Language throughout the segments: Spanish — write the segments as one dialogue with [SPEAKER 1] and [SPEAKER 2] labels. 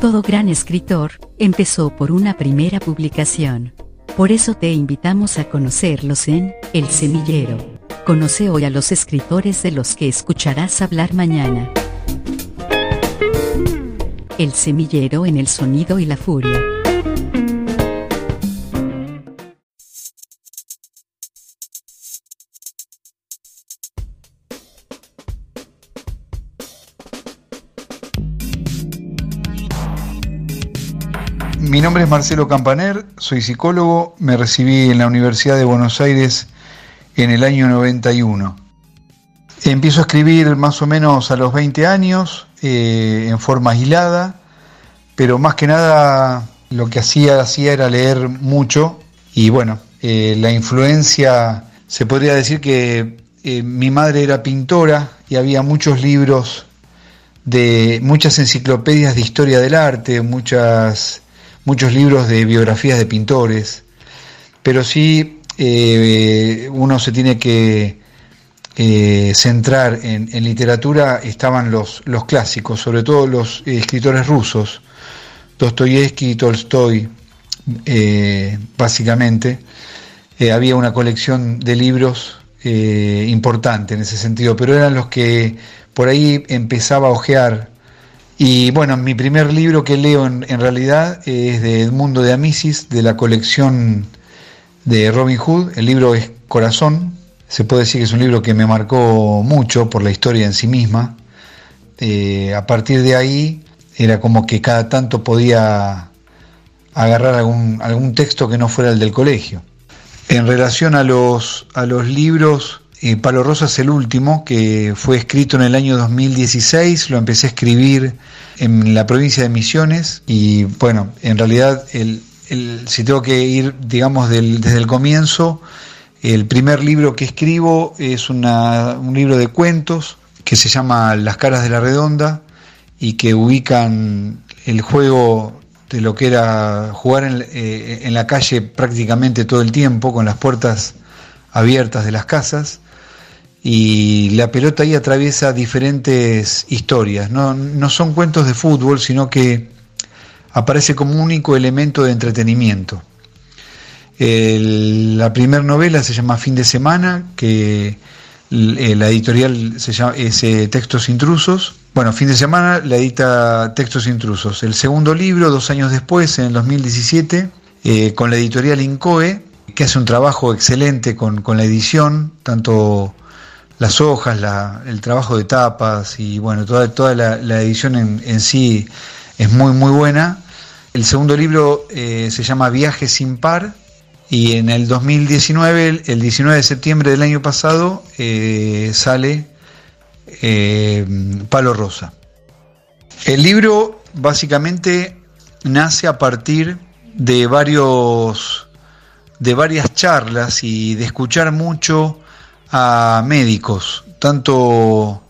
[SPEAKER 1] Todo gran escritor empezó por una primera publicación. Por eso te invitamos a conocerlos en El Semillero. Conoce hoy a los escritores de los que escucharás hablar mañana. El Semillero en el Sonido y la Furia.
[SPEAKER 2] Mi nombre es Marcelo Campaner, soy psicólogo, me recibí en la Universidad de Buenos Aires en el año 91. Empiezo a escribir más o menos a los 20 años, eh, en forma aislada, pero más que nada lo que hacía, era leer mucho y bueno, eh, la influencia, se podría decir que eh, mi madre era pintora y había muchos libros de muchas enciclopedias de historia del arte, muchas muchos libros de biografías de pintores, pero sí eh, uno se tiene que eh, centrar en, literatura, estaban los, los clásicos, sobre todo los escritores rusos, Dostoyevsky Tolstoy, eh, básicamente. había una colección de libros importante en ese sentido, pero eran los que por ahí empezaba a ojear y bueno, mi primer libro que leo en, realidad es de Edmundo de Amisis, de la colección de Robin Hood. El libro es Corazón. Se puede decir que es un libro que me marcó mucho por la historia en sí misma. Eh, a partir de ahí era como que cada tanto podía agarrar algún, algún texto que no fuera el del colegio. En relación a los, a los libros, eh, Palo Rosa es el último, que fue escrito en el año 2016, lo empecé a escribir en la provincia de Misiones y bueno, en realidad el, si tengo que ir, digamos, desde el comienzo, el primer libro que escribo es un libro de cuentos que se llama Las caras de la redonda y que ubican el juego de lo que era jugar en, eh, en la calle prácticamente todo el tiempo, con las puertas abiertas de las casas y la pelota ahí atraviesa diferentes historias. No, son cuentos de fútbol, sino que aparece como un único elemento de entretenimiento. la primera novela se llama Fin de Semana, que eh, la editorial se llama ese Textos Intrusos. Bueno, Fin de Semana la edita Textos Intrusos. El segundo libro, dos años después, en el 2017, eh, con la editorial Incoe, que hace un trabajo excelente con, con la edición, tanto las hojas, el trabajo de tapas y bueno, toda, toda la, edición en, sí es muy muy buena. El segundo libro eh, se llama Viaje sin par y en el 2019, el 19 de septiembre del año pasado, eh, sale eh, Palo Rosa. El libro básicamente nace a partir de varios de varias charlas y de escuchar mucho a médicos, tanto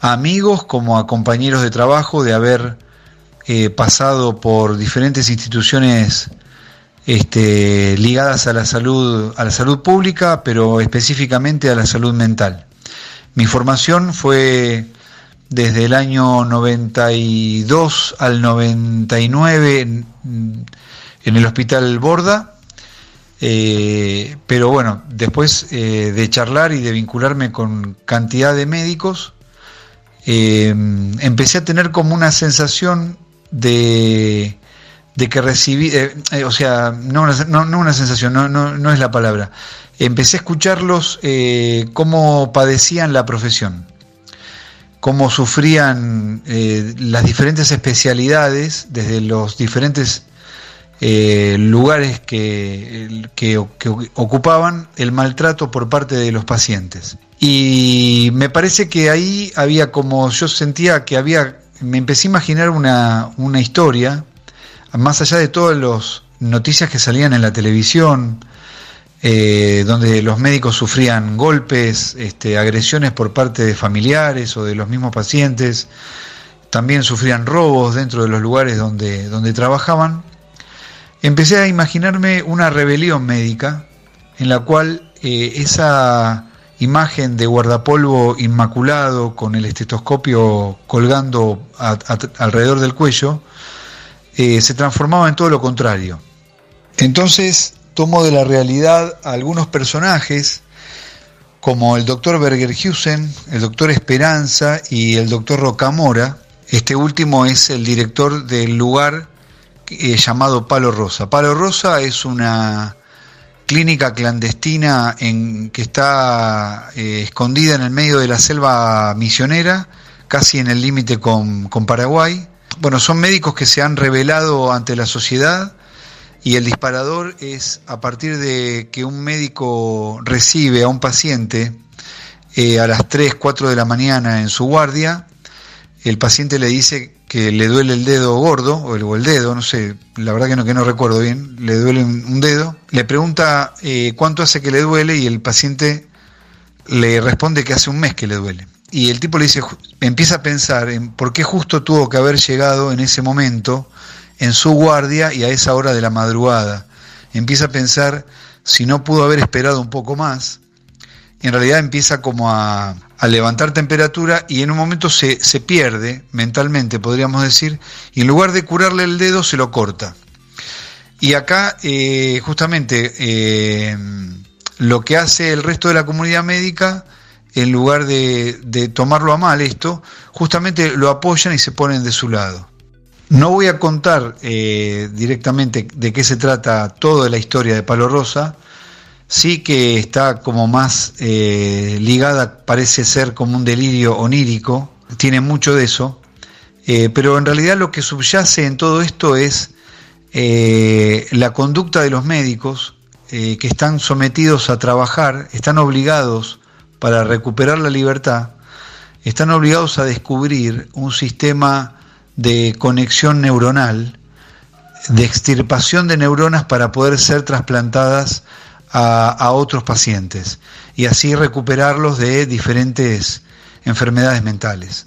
[SPEAKER 2] a amigos como a compañeros de trabajo, de haber eh, pasado por diferentes instituciones este, ligadas a la salud, a la salud pública, pero específicamente a la salud mental. Mi formación fue desde el año 92 al 99 en, en el Hospital Borda eh, pero bueno, después eh, de charlar y de vincularme con cantidad de médicos, eh, empecé a tener como una sensación de, que recibí, o sea, no una, sensación, no, no, es la palabra. Empecé a escucharlos cómo padecían la profesión, cómo sufrían las diferentes especialidades desde los diferentes eh, lugares que, que, ocupaban el maltrato por parte de los pacientes. Y me parece que ahí había como, yo sentía que había, me empecé a imaginar una, una historia más allá de todas las noticias que salían en la televisión, eh, donde los médicos sufrían golpes, este, agresiones por parte de familiares o de los mismos pacientes, también sufrían robos dentro de los lugares donde, donde trabajaban, empecé a imaginarme una rebelión médica en la cual eh, esa imagen de guardapolvo inmaculado con el estetoscopio colgando alrededor del cuello eh, se transformaba en todo lo contrario. Entonces tomo de la realidad a algunos personajes como el doctor Bergerhusen, el doctor Esperanza y el doctor Rocamora. Este último es el director del lugar eh, llamado Palo Rosa. Palo Rosa es una clínica clandestina que está eh, escondida en el medio de la selva misionera, casi en el límite con, con Paraguay. Bueno, son médicos que se han revelado ante la sociedad y el disparador es a partir de que un médico recibe a un paciente eh, a las 3, 4 de la mañana en su guardia, el paciente le dice que le duele el dedo gordo, o el, dedo, no sé, la verdad que no, que no recuerdo bien, le duele un, dedo, le pregunta eh, cuánto hace que le duele y el paciente le responde que hace un mes que le duele. Y el tipo le dice, empieza a pensar en por qué justo tuvo que haber llegado en ese momento en su guardia y a esa hora de la madrugada. Empieza a pensar si no pudo haber esperado un poco más. En realidad empieza como a, levantar temperatura y en un momento se, pierde mentalmente, podríamos decir, y en lugar de curarle el dedo se lo corta. Y acá eh, justamente eh, lo que hace el resto de la comunidad médica, en lugar de, de tomarlo a mal esto, justamente lo apoyan y se ponen de su lado. No voy a contar eh, directamente de qué se trata toda la historia de Palo Rosa, sí que está como más eh, ligada, parece ser como un delirio onírico, tiene mucho de eso, eh, pero en realidad lo que subyace en todo esto es la conducta de los médicos que están sometidos a trabajar, están obligados para recuperar la libertad, están obligados a descubrir un sistema de conexión neuronal, de extirpación de neuronas para poder ser trasplantadas a, otros pacientes y así recuperarlos de diferentes enfermedades mentales.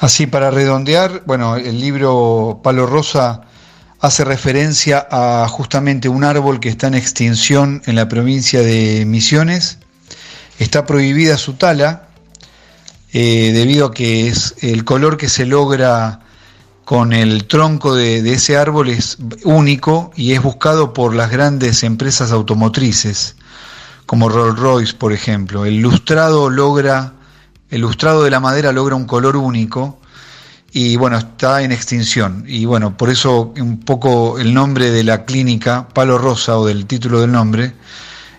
[SPEAKER 2] Así, para redondear, bueno, el libro Palo Rosa hace referencia a justamente un árbol que está en extinción en la provincia de Misiones. Está prohibida su tala, eh, debido a que es el color que se logra con el tronco de, ese árbol es único y es buscado por las grandes empresas automotrices, como Rolls Royce, por ejemplo. El lustrado logra, el lustrado de la madera logra un color único y bueno, está en extinción. Y bueno, por eso un poco el nombre de la clínica, Palo Rosa, o del título del nombre,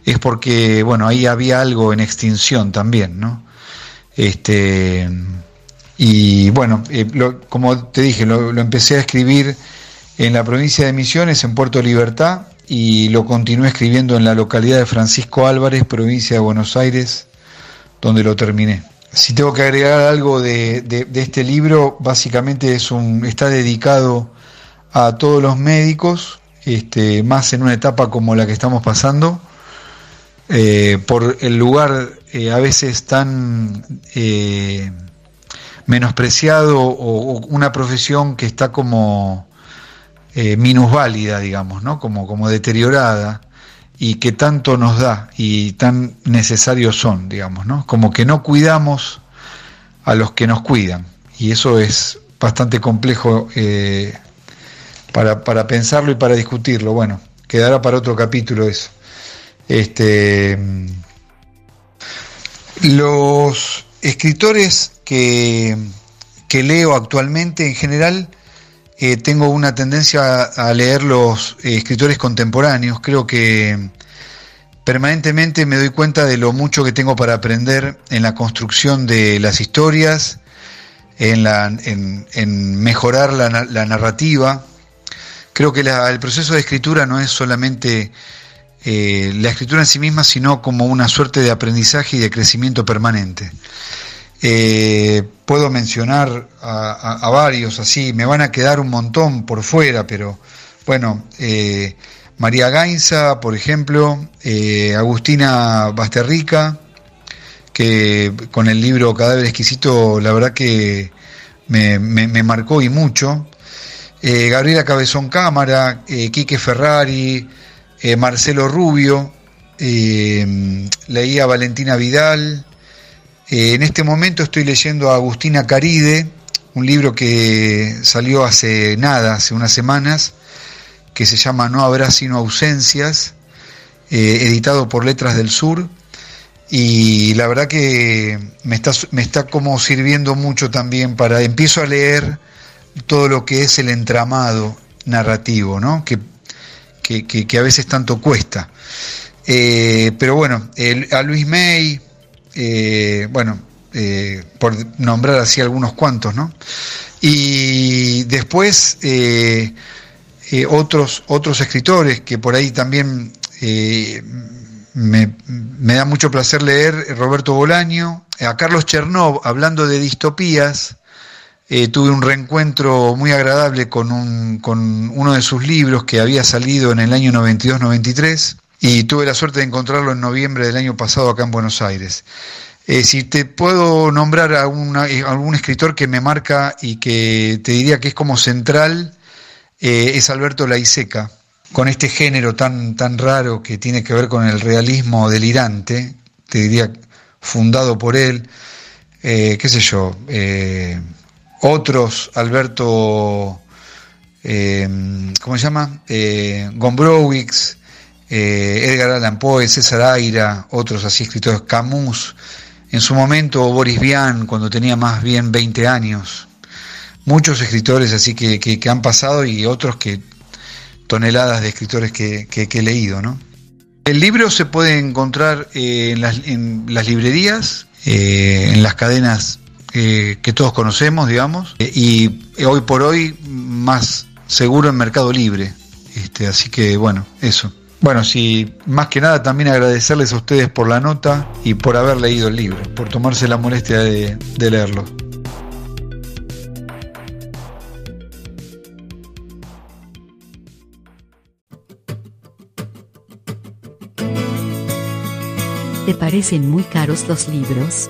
[SPEAKER 2] es porque, bueno, ahí había algo en extinción también, ¿no? Este, y bueno, eh, como te dije, lo, empecé a escribir en la provincia de Misiones, en Puerto Libertad, y lo continué escribiendo en la localidad de Francisco Álvarez, provincia de Buenos Aires, donde lo terminé. Si tengo que agregar algo de, este libro, básicamente es un, está dedicado a todos los médicos, este, más en una etapa como la que estamos pasando, eh, por el lugar eh, a veces tan menospreciado o, una profesión que está como minusválida, digamos, ¿no? como, como deteriorada y que tanto nos da y tan necesarios son, digamos, ¿no? como que no cuidamos a los que nos cuidan y eso es bastante complejo para, para pensarlo y para discutirlo. Bueno, quedará para otro capítulo eso. Este, los escritores que, leo actualmente en general, eh, tengo una tendencia a, leer los eh, escritores contemporáneos. Creo que permanentemente me doy cuenta de lo mucho que tengo para aprender en la construcción de las historias, en, la, en, mejorar la, narrativa. Creo que el proceso de escritura no es solamente eh, la escritura en sí misma, sino como una suerte de aprendizaje y de crecimiento permanente. Eh, puedo mencionar a, varios así, me van a quedar un montón por fuera, pero bueno, eh, María Gainza, por ejemplo, Agustina Basterrica, que con el libro Cadáver Exquisito, la verdad que me, marcó y mucho. Gabriela Cabezón Cámara, Quique Ferrari, Marcelo Rubio, leía Valentina Vidal, eh, en este momento estoy leyendo a Agustina Caride, un libro que salió hace nada, hace unas semanas, que se llama No habrá sino ausencias, eh, editado por Letras del Sur. Y la verdad que me está, me está como sirviendo mucho también para, empiezo a leer todo lo que es el entramado narrativo, ¿no? que, que, a veces tanto cuesta. Eh, pero bueno, a Luis May, eh, bueno, eh, por nombrar así algunos cuantos, ¿no? Y después otros, otros escritores que por ahí también me, da mucho placer leer, Roberto Bolaño, a Carlos Chernov, hablando de distopías, tuve un reencuentro muy agradable con, un, con uno de sus libros que había salido en el año 92-93 y tuve la suerte de encontrarlo en noviembre del año pasado acá en Buenos Aires. Eh, si te puedo nombrar a, eh, algún escritor que me marca y que te diría que es como central, eh, es Alberto Laiseca, con este género tan, tan raro que tiene que ver con el realismo delirante, te diría fundado por él, qué sé yo, otros, Alberto, ¿cómo se llama? Gombrowicz, eh, Edgar Allan Poe, César Aira, otros así escritores, Camus, en su momento Boris Vian, cuando tenía más bien 20 años. Muchos escritores así que, han pasado y otros que toneladas de escritores que, he leído. ¿no? El libro se puede encontrar eh, en, las, librerías, eh, en las cadenas que todos conocemos, digamos, y hoy por hoy más seguro en Mercado Libre. Este, así que bueno, eso. Bueno, sí, más que nada también agradecerles a ustedes por la nota y por haber leído el libro, por tomarse la molestia de, de leerlo.
[SPEAKER 1] ¿Te parecen muy caros los libros?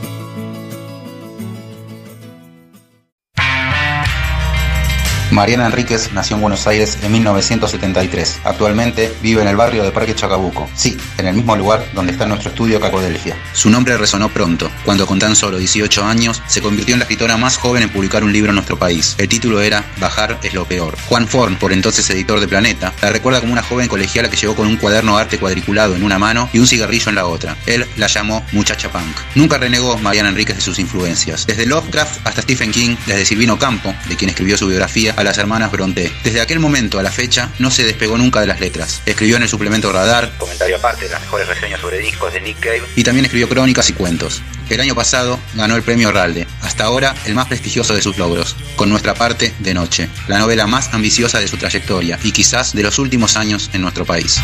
[SPEAKER 3] Mariana Enríquez nació en Buenos Aires en 1973. Actualmente vive en el barrio de Parque Chacabuco. Sí, en el mismo lugar donde está nuestro estudio Cacodelfia. Su nombre resonó pronto, cuando con tan solo 18 años se convirtió en la escritora más joven en publicar un libro en nuestro país. El título era Bajar es lo peor. Juan Forn, por entonces editor de Planeta, la recuerda como una joven colegiala que llegó con un cuaderno arte cuadriculado en una mano y un cigarrillo en la otra. Él la llamó muchacha punk. Nunca renegó Mariana Enríquez de sus influencias. Desde Lovecraft hasta Stephen King, desde Silvino Campo, de quien escribió su biografía, a las hermanas Bronte. Desde aquel momento a la fecha no se despegó nunca de las letras. Escribió en el suplemento Radar, comentario aparte de las mejores reseñas sobre discos de Nick Cave, y también escribió crónicas y cuentos. El año pasado ganó el premio Ralde, hasta ahora el más prestigioso de sus logros, con nuestra parte de Noche, la novela más ambiciosa de su trayectoria y quizás de los últimos años en nuestro país.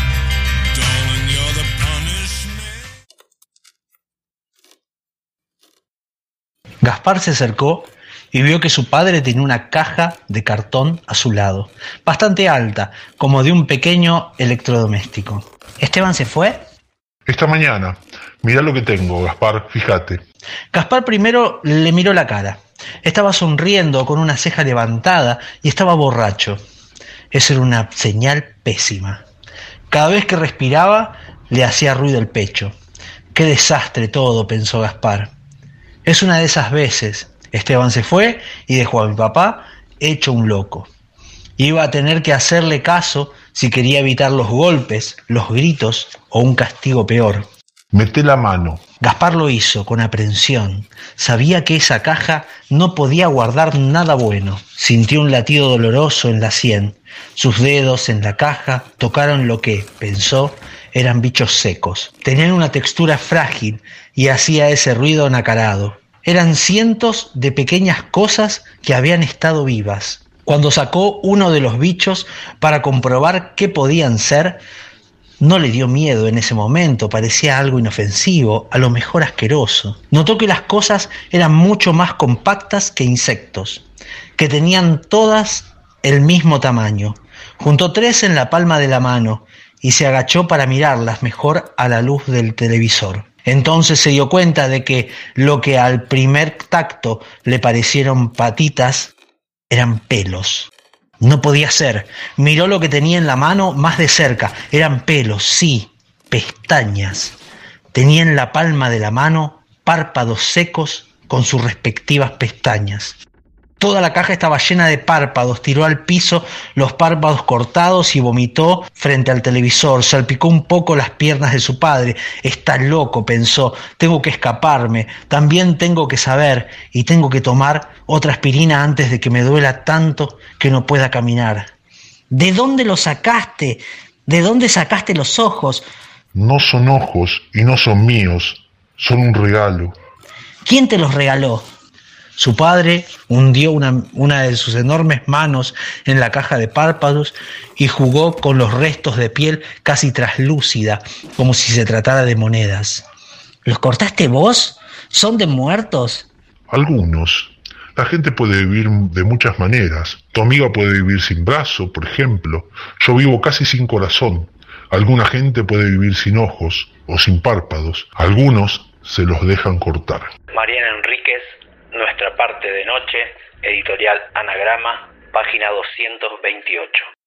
[SPEAKER 4] Gaspar se acercó y vio que su padre tenía una caja de cartón a su lado, bastante alta, como de un pequeño electrodoméstico. ¿Esteban se fue?
[SPEAKER 5] Esta mañana. Mira lo que tengo, Gaspar, fíjate.
[SPEAKER 4] Gaspar primero le miró la cara. Estaba sonriendo con una ceja levantada y estaba borracho. Esa era una señal pésima. Cada vez que respiraba le hacía ruido el pecho. Qué desastre todo, pensó Gaspar. Es una de esas veces. Esteban se fue y dejó a mi papá hecho un loco. Iba a tener que hacerle caso si quería evitar los golpes, los gritos o un castigo peor.
[SPEAKER 5] Mete la mano.
[SPEAKER 4] Gaspar lo hizo con aprensión. Sabía que esa caja no podía guardar nada bueno. Sintió un latido doloroso en la sien. Sus dedos en la caja tocaron lo que, pensó, eran bichos secos. Tenían una textura frágil y hacía ese ruido nacarado. Eran cientos de pequeñas cosas que habían estado vivas. Cuando sacó uno de los bichos para comprobar qué podían ser, no le dio miedo en ese momento, parecía algo inofensivo, a lo mejor asqueroso. Notó que las cosas eran mucho más compactas que insectos, que tenían todas el mismo tamaño. Juntó tres en la palma de la mano y se agachó para mirarlas mejor a la luz del televisor. Entonces se dio cuenta de que lo que al primer tacto le parecieron patitas eran pelos. No podía ser. Miró lo que tenía en la mano más de cerca. Eran pelos, sí, pestañas. Tenía en la palma de la mano párpados secos con sus respectivas pestañas. Toda la caja estaba llena de párpados, tiró al piso los párpados cortados y vomitó frente al televisor, salpicó un poco las piernas de su padre. Está loco, pensó, tengo que escaparme, también tengo que saber y tengo que tomar otra aspirina antes de que me duela tanto que no pueda caminar. ¿De dónde lo sacaste? ¿De dónde sacaste los ojos?
[SPEAKER 5] No son ojos y no son míos, son un regalo.
[SPEAKER 4] ¿Quién te los regaló? Su padre hundió una, una, de sus enormes manos en la caja de párpados y jugó con los restos de piel casi traslúcida, como si se tratara de monedas. ¿Los cortaste vos? ¿Son de muertos?
[SPEAKER 5] Algunos. La gente puede vivir de muchas maneras. Tu amiga puede vivir sin brazo, por ejemplo. Yo vivo casi sin corazón. Alguna gente puede vivir sin ojos o sin párpados. Algunos se los dejan cortar.
[SPEAKER 6] Mariana Enríquez nuestra parte de noche, editorial Anagrama, página 228.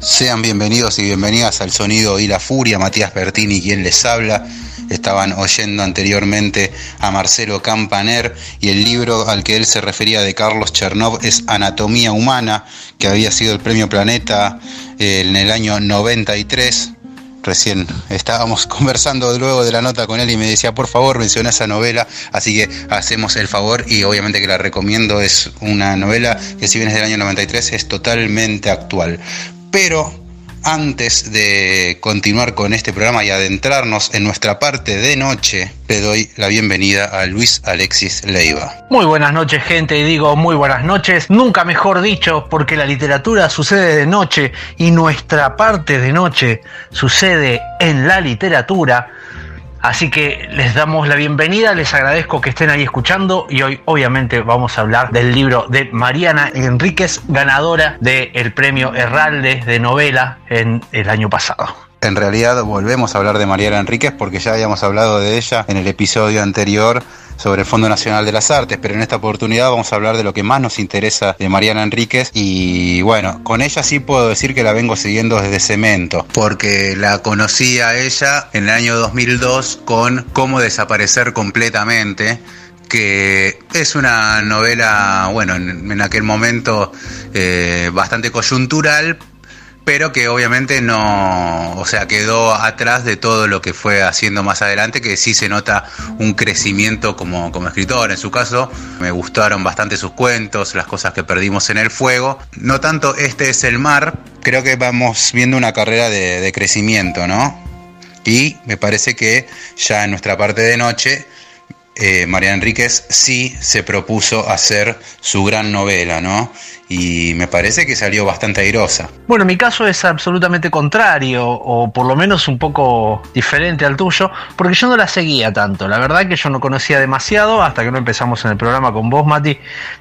[SPEAKER 3] Sean bienvenidos y bienvenidas al Sonido y la Furia, Matías Bertini quien les habla. Estaban oyendo anteriormente a Marcelo Campaner y el libro al que él se refería de Carlos Chernov es Anatomía Humana, que había sido el Premio Planeta eh, en el año 93. Recién estábamos conversando luego de la nota con él y me decía, por favor, menciona esa novela, así que hacemos el favor y obviamente que la recomiendo, es una novela que si bien es del año 93 es totalmente actual. Pero antes de continuar con este programa y adentrarnos en nuestra parte de noche, le doy la bienvenida a Luis Alexis Leiva.
[SPEAKER 4] Muy buenas noches gente, y digo muy buenas noches, nunca mejor dicho, porque la literatura sucede de noche y nuestra parte de noche sucede en la literatura. Así que les damos la bienvenida, les agradezco que estén ahí escuchando y hoy obviamente vamos a hablar del libro de Mariana Enríquez, ganadora del premio Herralde de novela en el año pasado.
[SPEAKER 3] En realidad volvemos a hablar de Mariana Enríquez porque ya habíamos hablado de ella en el episodio anterior sobre el Fondo Nacional de las Artes, pero en esta oportunidad vamos a hablar de lo que más nos interesa de Mariana Enríquez y bueno, con ella sí puedo decir que la vengo siguiendo desde Cemento, porque la conocí a ella en el año 2002 con Cómo desaparecer completamente que es una novela, bueno, en, aquel momento eh, bastante coyuntural, pero que obviamente no, o sea, quedó atrás de todo lo que fue haciendo más adelante, que sí se nota un crecimiento como, como escritor. En su caso, me gustaron bastante sus cuentos, las cosas que perdimos en el fuego. No tanto Este es el mar, creo que vamos viendo una carrera de, de crecimiento, ¿no? Y me parece que ya en nuestra parte de noche, eh, María Enríquez sí se propuso hacer su gran novela, ¿no? Y me parece que salió bastante airosa.
[SPEAKER 4] Bueno, mi caso es absolutamente contrario, o por lo menos un poco diferente al tuyo, porque yo no la seguía tanto. La verdad que yo no conocía demasiado, hasta que no empezamos en el programa con vos, Mati,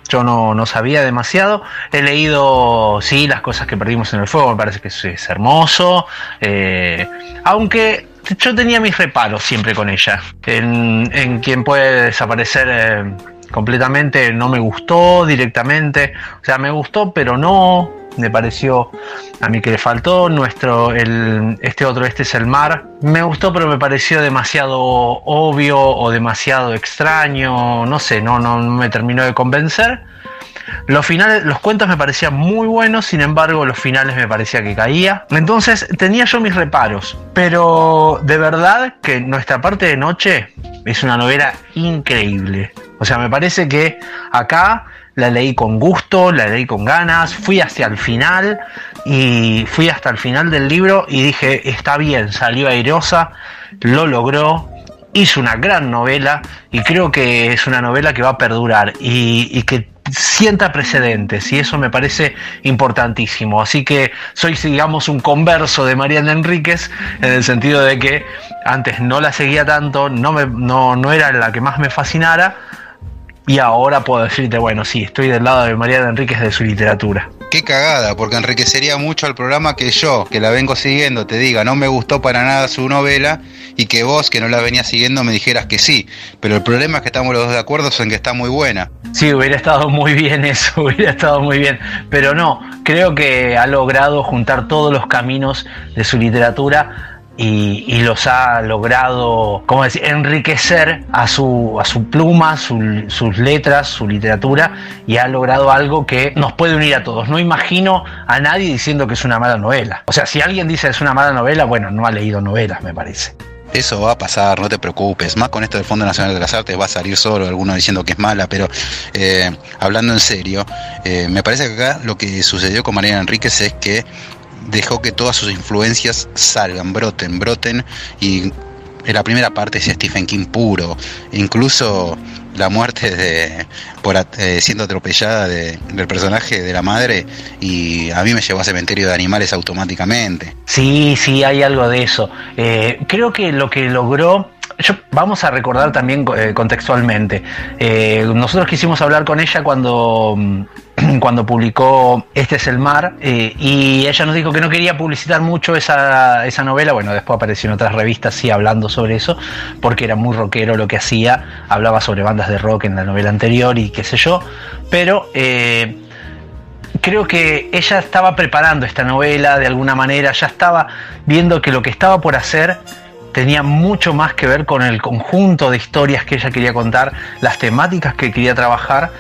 [SPEAKER 4] yo no, no sabía demasiado. He leído, sí, las cosas que perdimos en el fuego, me parece que es, hermoso, eh, aunque yo tenía mis reparos siempre con ella. En, en quien puede desaparecer eh, completamente no me gustó directamente. O sea, me gustó, pero no. Me pareció a mí que le faltó. Nuestro, el, este otro, este es el mar. Me gustó, pero me pareció demasiado obvio o demasiado extraño. No sé, no, no me terminó de convencer. Los finales, los cuentos me parecían muy buenos, sin embargo, los finales me parecía que caía. Entonces tenía yo mis reparos. Pero de verdad que nuestra parte de noche es una novela increíble. O sea, me parece que acá la leí con gusto, la leí con ganas, fui hacia el final y fui hasta el final del libro y dije, está bien, salió airosa, lo logró, hizo una gran novela y creo que es una novela que va a perdurar y, y que sienta precedentes y eso me parece importantísimo. Así que soy, digamos, un converso de Mariana Enríquez en el sentido de que antes no la seguía tanto, no, me, no, no era la que más me fascinara y ahora puedo decirte, bueno, sí, estoy del lado de Mariana Enríquez de su literatura.
[SPEAKER 3] Qué cagada, porque enriquecería mucho al programa que yo, que la vengo siguiendo, te diga, no me gustó para nada su novela y que vos, que no la venías siguiendo, me dijeras que sí. Pero el problema es que estamos los dos de acuerdo en que está muy buena.
[SPEAKER 4] Sí, hubiera estado muy bien eso, hubiera estado muy bien. Pero no, creo que ha logrado juntar todos los caminos de su literatura y, los ha logrado, ¿cómo decir?, enriquecer a su, a su pluma, sus letras, su literatura, y ha logrado algo que nos puede unir a todos. No imagino a nadie diciendo que es una mala novela. O sea, si alguien dice que es una mala novela, bueno, no ha leído novelas, me parece.
[SPEAKER 3] Eso va a pasar, no te preocupes. Más con esto del Fondo Nacional de las Artes va a salir solo alguno diciendo que es mala, pero eh, hablando en serio, eh, me parece que acá lo que sucedió con Mariana Enríquez es que dejó que todas sus influencias salgan, broten, broten y en la primera parte es Stephen King puro, incluso la muerte de por eh, siendo atropellada del personaje de la madre y a mí me llevó a cementerio de animales automáticamente.
[SPEAKER 4] Sí, sí, hay algo de eso. Eh, creo que lo que logró vamos a recordar también eh, contextualmente. Nosotros quisimos hablar con ella cuando, mm, cuando publicó Este es el mar eh, y ella nos dijo que no quería publicitar mucho esa, esa, novela. Bueno, después apareció en otras revistas sí hablando sobre eso, porque era muy rockero lo que hacía. Hablaba sobre bandas de rock en la novela anterior y qué sé yo. Pero creo que ella estaba preparando esta novela de alguna manera, ya estaba viendo que lo que estaba por hacer tenía mucho más que ver con el conjunto de historias que ella quería contar, las temáticas que quería trabajar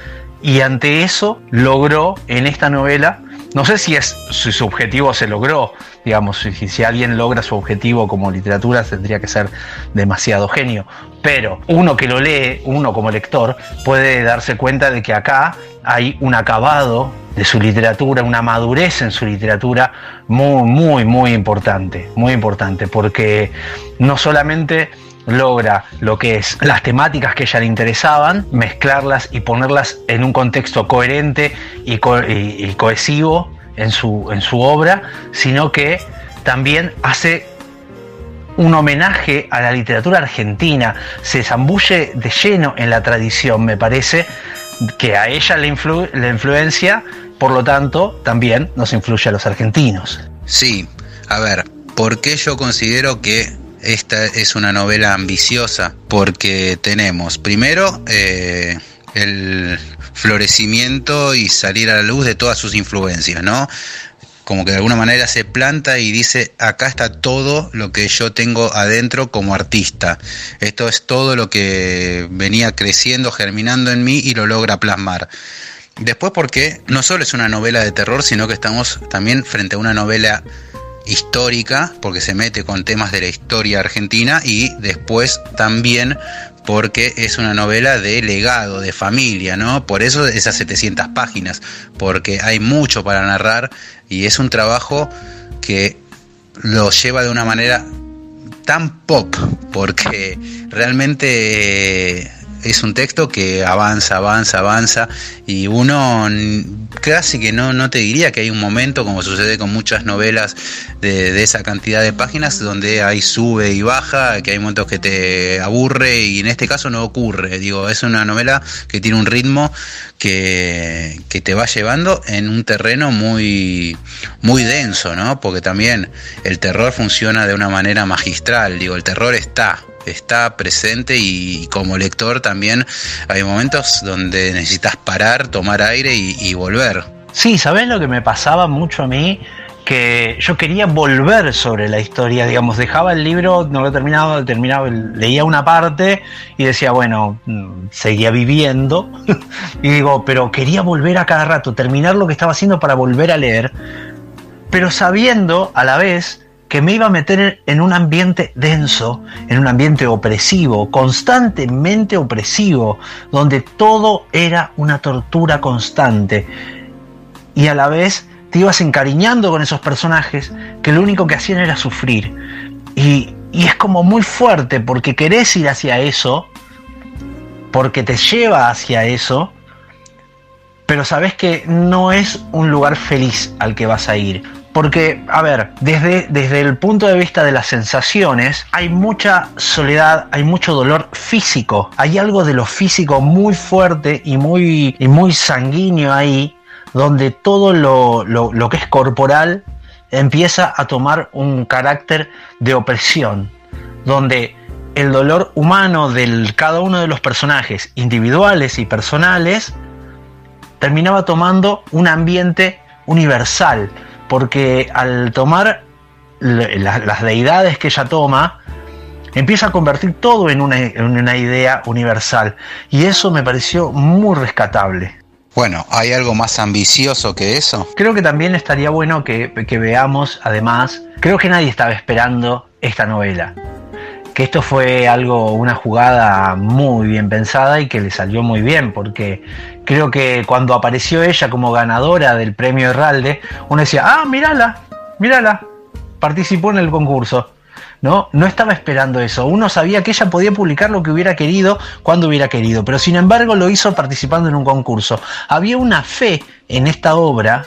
[SPEAKER 4] y ante eso logró en esta novela, no sé si, es, su objetivo se logró, digamos, si, si, alguien logra su objetivo como literatura tendría que ser demasiado genio, pero uno que lo lee, uno como lector, puede darse cuenta de que acá hay un acabado de su literatura, una madurez en su literatura muy, muy, muy importante, muy importante, porque no solamente logra lo que es las temáticas que ella le interesaban, mezclarlas y ponerlas en un contexto coherente y, cohesivo en su, en su obra, sino que también hace un homenaje a la literatura argentina, se zambulle de lleno en la tradición, me parece, que a ella le, le influencia, por lo tanto, también nos influye a los argentinos.
[SPEAKER 3] Sí, a ver, ¿por qué yo considero que esta es una novela ambiciosa? Porque tenemos, primero, eh, el florecimiento y salir a la luz de todas sus influencias, ¿no? como que de alguna manera se planta y dice, acá está todo lo que yo tengo adentro como artista. Esto es todo lo que venía creciendo, germinando en mí y lo logra plasmar. Después porque no solo es una novela de terror, sino que estamos también frente a una novela histórica, porque se mete con temas de la historia argentina y después también porque es una novela de legado, de familia, ¿no? Por eso esas 700 páginas, porque hay mucho para narrar y es un trabajo que lo lleva de una manera tan pop, porque realmente es un texto que avanza, avanza, avanza y uno casi que no, no te diría que hay un momento, como sucede con muchas novelas de, esa cantidad de páginas, donde hay sube y baja, que hay momentos que te aburre y en este caso no ocurre. Digo, es una novela que tiene un ritmo que, que te va llevando en un terreno muy, muy denso, ¿no? Porque también el terror funciona de una manera magistral. Digo, el terror está, está presente y como lector también hay momentos donde necesitas parar, tomar aire y, volver.
[SPEAKER 4] Sí, ¿sabes lo que me pasaba mucho a mí? que yo quería volver sobre la historia, digamos, dejaba el libro, no lo terminaba, terminaba, leía una parte y decía, bueno, mm, seguía viviendo, y digo, pero quería volver a cada rato, terminar lo que estaba haciendo para volver a leer, pero sabiendo a la vez que me iba a meter en un ambiente denso, en un ambiente opresivo, constantemente opresivo, donde todo era una tortura constante. Y a la vez te ibas encariñando con esos personajes que lo único que hacían era sufrir. Y, es como muy fuerte porque querés ir hacia eso, porque te lleva hacia eso, pero sabes que no es un lugar feliz al que vas a ir. Porque, a ver, desde, desde el punto de vista de las sensaciones, hay mucha soledad, hay mucho dolor físico. Hay algo de lo físico muy fuerte y muy, y muy sanguíneo ahí donde todo lo, que es corporal empieza a tomar un carácter de opresión, donde el dolor humano de cada uno de los personajes, individuales y personales, terminaba tomando un ambiente universal, porque al tomar las deidades que ella toma, empieza a convertir todo en una, en una idea universal. Y eso me pareció muy rescatable.
[SPEAKER 3] Bueno, ¿hay algo más ambicioso que eso?
[SPEAKER 4] Creo que también estaría bueno que, veamos, además, creo que nadie estaba esperando esta novela. Que esto fue algo, una jugada muy bien pensada y que le salió muy bien, porque creo que cuando apareció ella como ganadora del premio Herralde, uno decía, ah, mírala, mírala, participó en el concurso. ¿no? No estaba esperando eso. Uno sabía que ella podía publicar lo que hubiera querido cuando hubiera querido, pero sin embargo lo hizo participando en un concurso. Había una fe en esta obra,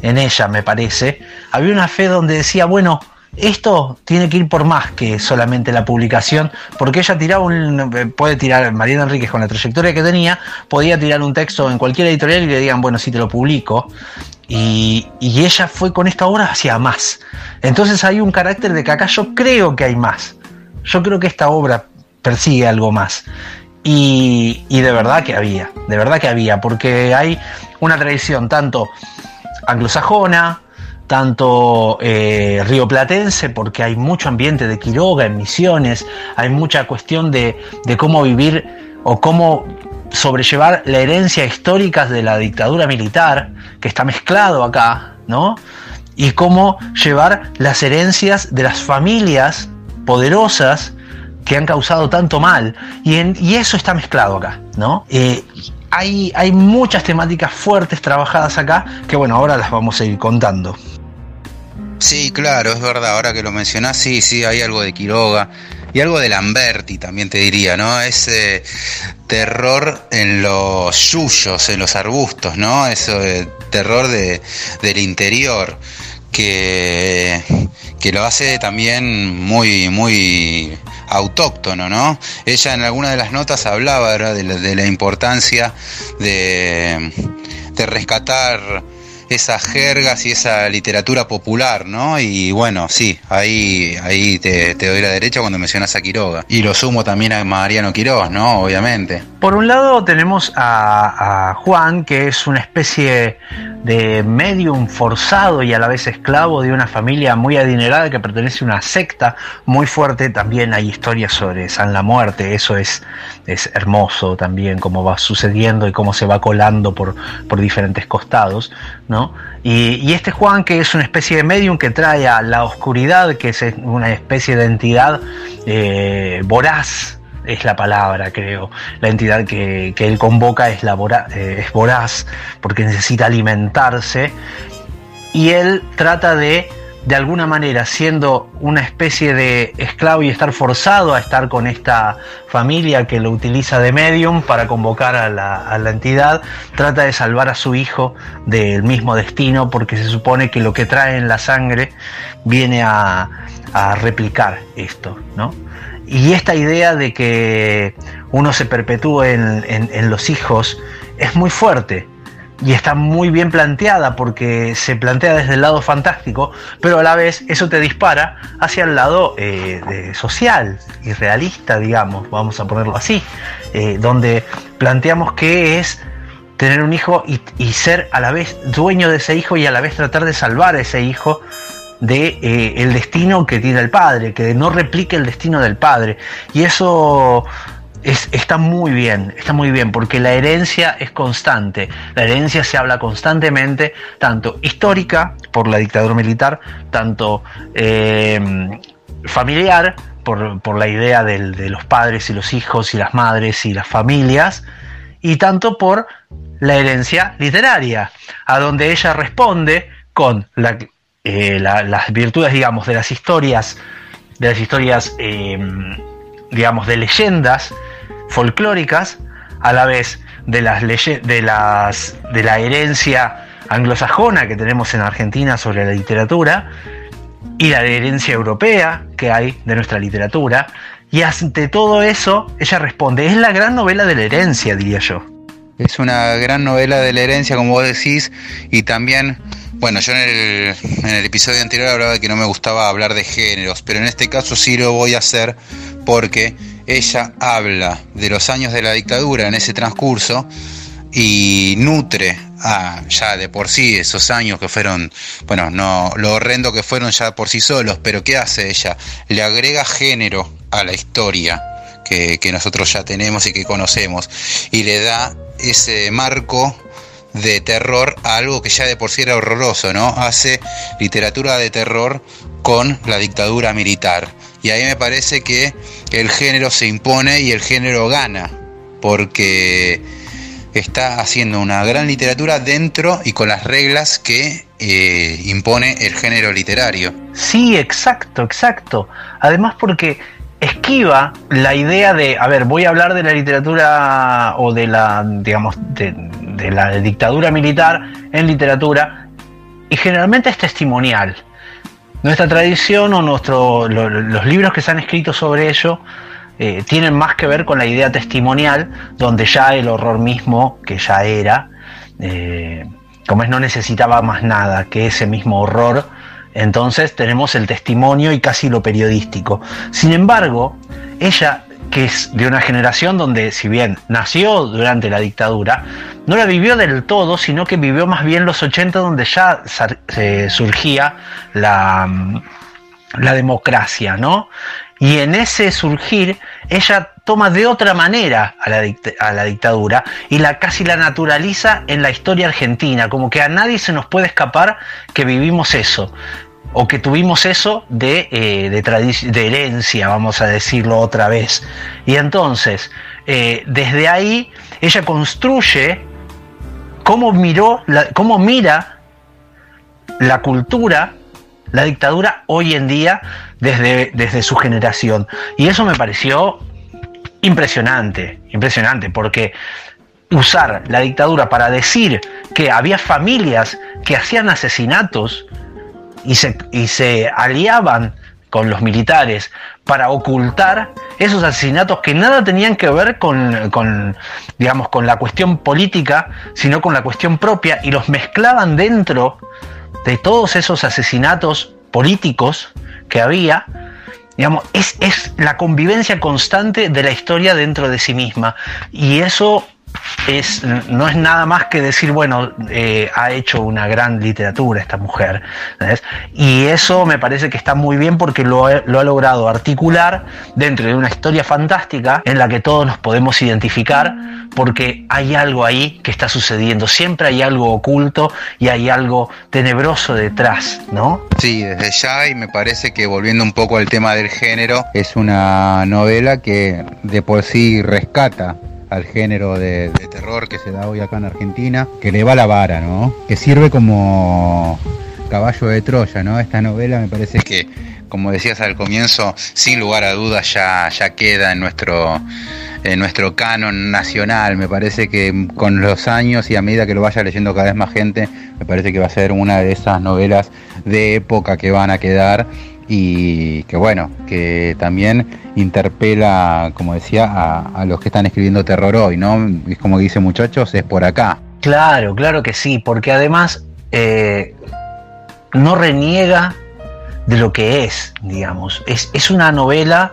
[SPEAKER 4] en ella me parece, había una fe donde decía, bueno, esto tiene que ir por más que solamente la publicación, porque ella tiraba un, puede tirar, Mariana Enríquez con la trayectoria que tenía, podía tirar un texto en cualquier editorial y le digan, bueno, si te lo publico, y, ella fue con esta obra hacia más. Entonces hay un carácter de que acá yo creo que hay más. Yo creo que esta obra persigue algo más. Y, de verdad que había, de verdad que había, porque hay una tradición tanto anglosajona, tanto eh, rioplatense, porque hay mucho ambiente de Quiroga en Misiones, hay mucha cuestión de, cómo vivir o cómo sobrellevar la herencia histórica de la dictadura militar, que está mezclado acá, ¿no? Y cómo llevar las herencias de las familias poderosas que han causado tanto mal. Y, y eso está mezclado acá, ¿no? Eh, hay, hay muchas temáticas fuertes trabajadas acá que, bueno, ahora las vamos a ir contando.
[SPEAKER 3] Sí, claro, es verdad, ahora que lo mencionás, sí, sí, hay algo de Quiroga y algo de Lamberti también te diría, ¿no? Ese terror en los suyos, en los arbustos, ¿no? Ese terror de, del interior que, que lo hace también muy, muy autóctono, ¿no? Ella en alguna de las notas hablaba de la, de la importancia de, de rescatar esas jergas y esa literatura popular, ¿no? Y bueno, sí, ahí, ahí te, doy la derecha cuando mencionas a Quiroga. Y lo sumo también a Mariano Quiroga, ¿no? Obviamente.
[SPEAKER 4] Por un lado tenemos a, Juan, que es una especie de medium forzado y a la vez esclavo de una familia muy adinerada que pertenece a una secta muy fuerte. También hay historias sobre San la Muerte, eso es, es hermoso también, cómo va sucediendo y cómo se va colando por, por diferentes costados. ¿no? Y, este Juan, que es una especie de medium que trae a la oscuridad, que es una especie de entidad eh, voraz, es la palabra, creo. La entidad que, él convoca es, la eh, es voraz, porque necesita alimentarse. Y él trata de, de alguna manera, siendo una especie de esclavo y estar forzado a estar con esta familia que lo utiliza de medium para convocar a la, a la entidad, trata de salvar a su hijo del mismo destino, porque se supone que lo que trae en la sangre viene a, a replicar esto, ¿no? Y esta idea de que uno se perpetúe en, los hijos es muy fuerte y está muy bien planteada porque se plantea desde el lado fantástico, pero a la vez eso te dispara hacia el lado eh, social y realista, digamos, vamos a ponerlo así, eh, donde planteamos que es tener un hijo y, ser a la vez dueño de ese hijo y a la vez tratar de salvar a ese hijo de eh, el destino que tiene el padre, que no replique el destino del padre. Y eso está muy bien, está muy bien, porque la herencia es constante. La herencia se habla constantemente, tanto histórica por la dictadura militar, tanto eh, familiar por, la idea de los padres y los hijos y las madres y las familias, y tanto por la herencia literaria, a donde ella responde con eh, las virtudes, digamos, de las historias, de las historias, em, digamos, de leyendas folclóricas, a la vez de las, de las de la herencia anglosajona que tenemos en Argentina sobre la literatura y la herencia europea que hay de nuestra literatura. Y ante todo eso, ella responde, es la gran novela de la herencia, diría yo.
[SPEAKER 3] Es una gran novela de la herencia, como vos decís, y también, bueno, yo en el, en el episodio anterior hablaba de que no me gustaba hablar de géneros, pero en este caso sí lo voy a hacer porque ella habla de los años de la dictadura en ese transcurso y nutre a, ya de por sí esos años que fueron, bueno, no lo horrendo que fueron ya por sí solos, pero ¿qué hace ella? Le agrega género a la historia que, nosotros ya tenemos y que conocemos y le da ese marco de terror a algo que ya de por sí era horroroso, ¿no? Hace literatura de terror con la dictadura militar. Y ahí me parece que el género se impone y el género gana, porque está haciendo una gran literatura dentro y con las reglas que eh, impone el género literario.
[SPEAKER 4] Sí, exacto, exacto. Además porque esquiva la idea de, a ver, voy a hablar de la literatura o de la, digamos, de, la dictadura militar en literatura y generalmente es testimonial. Nuestra tradición o nuestro, los libros que se han escrito sobre ello eh, tienen más que ver con la idea testimonial, donde ya el horror mismo, que ya era, eh, como es, no necesitaba más nada que ese mismo horror, entonces tenemos el testimonio y casi lo periodístico. Sin embargo, ella, que es de una generación donde, si bien nació durante la dictadura, no la vivió del todo, sino que vivió más bien los 80 donde ya surgía la, la democracia, ¿no? Y en ese surgir, ella toma de otra manera a la, a la, dictadura y la casi la naturaliza en la historia argentina, como que a nadie se nos puede escapar que vivimos eso, o que tuvimos eso de, eh, de, herencia, vamos a decirlo otra vez. Y entonces, eh, desde ahí, ella construye cómo, miró cómo mira la cultura la dictadura hoy en día desde, desde su generación. Y eso me pareció impresionante, impresionante, porque usar la dictadura para decir que había familias que hacían asesinatos y se, y se aliaban con los militares para ocultar esos asesinatos que nada tenían que ver con, con, digamos, con la cuestión política, sino con la cuestión propia, y los mezclaban dentro de todos esos asesinatos políticos que había, digamos, es, es la convivencia constante de la historia dentro de sí misma. Y eso es, no es nada más que decir, bueno, eh, ha hecho una gran literatura esta mujer. Y eso me parece que está muy bien porque lo, lo, ha logrado articular dentro de una historia fantástica en la que todos nos podemos identificar porque hay algo ahí que está sucediendo. Siempre hay algo oculto y hay algo tenebroso detrás, ¿no?
[SPEAKER 3] Sí, desde ya y me parece que volviendo un poco al tema del género, es una novela que de por sí rescata al género de, terror que se da hoy acá en Argentina, que le va la vara, ¿no? Que sirve como caballo de Troya, ¿no? Esta novela me parece que, como decías al comienzo, sin lugar a dudas ya, ya queda en nuestro, en nuestro canon nacional. Me parece que con los años y a medida que lo vaya leyendo cada vez más gente, me parece que va a ser una de esas novelas de época que van a quedar y que bueno, que también interpela, como decía, a, los que están escribiendo terror hoy, ¿no? Es como dice muchachos, es por acá.
[SPEAKER 4] Claro, claro que sí, porque además eh, no reniega de lo que es, digamos. Es, es una novela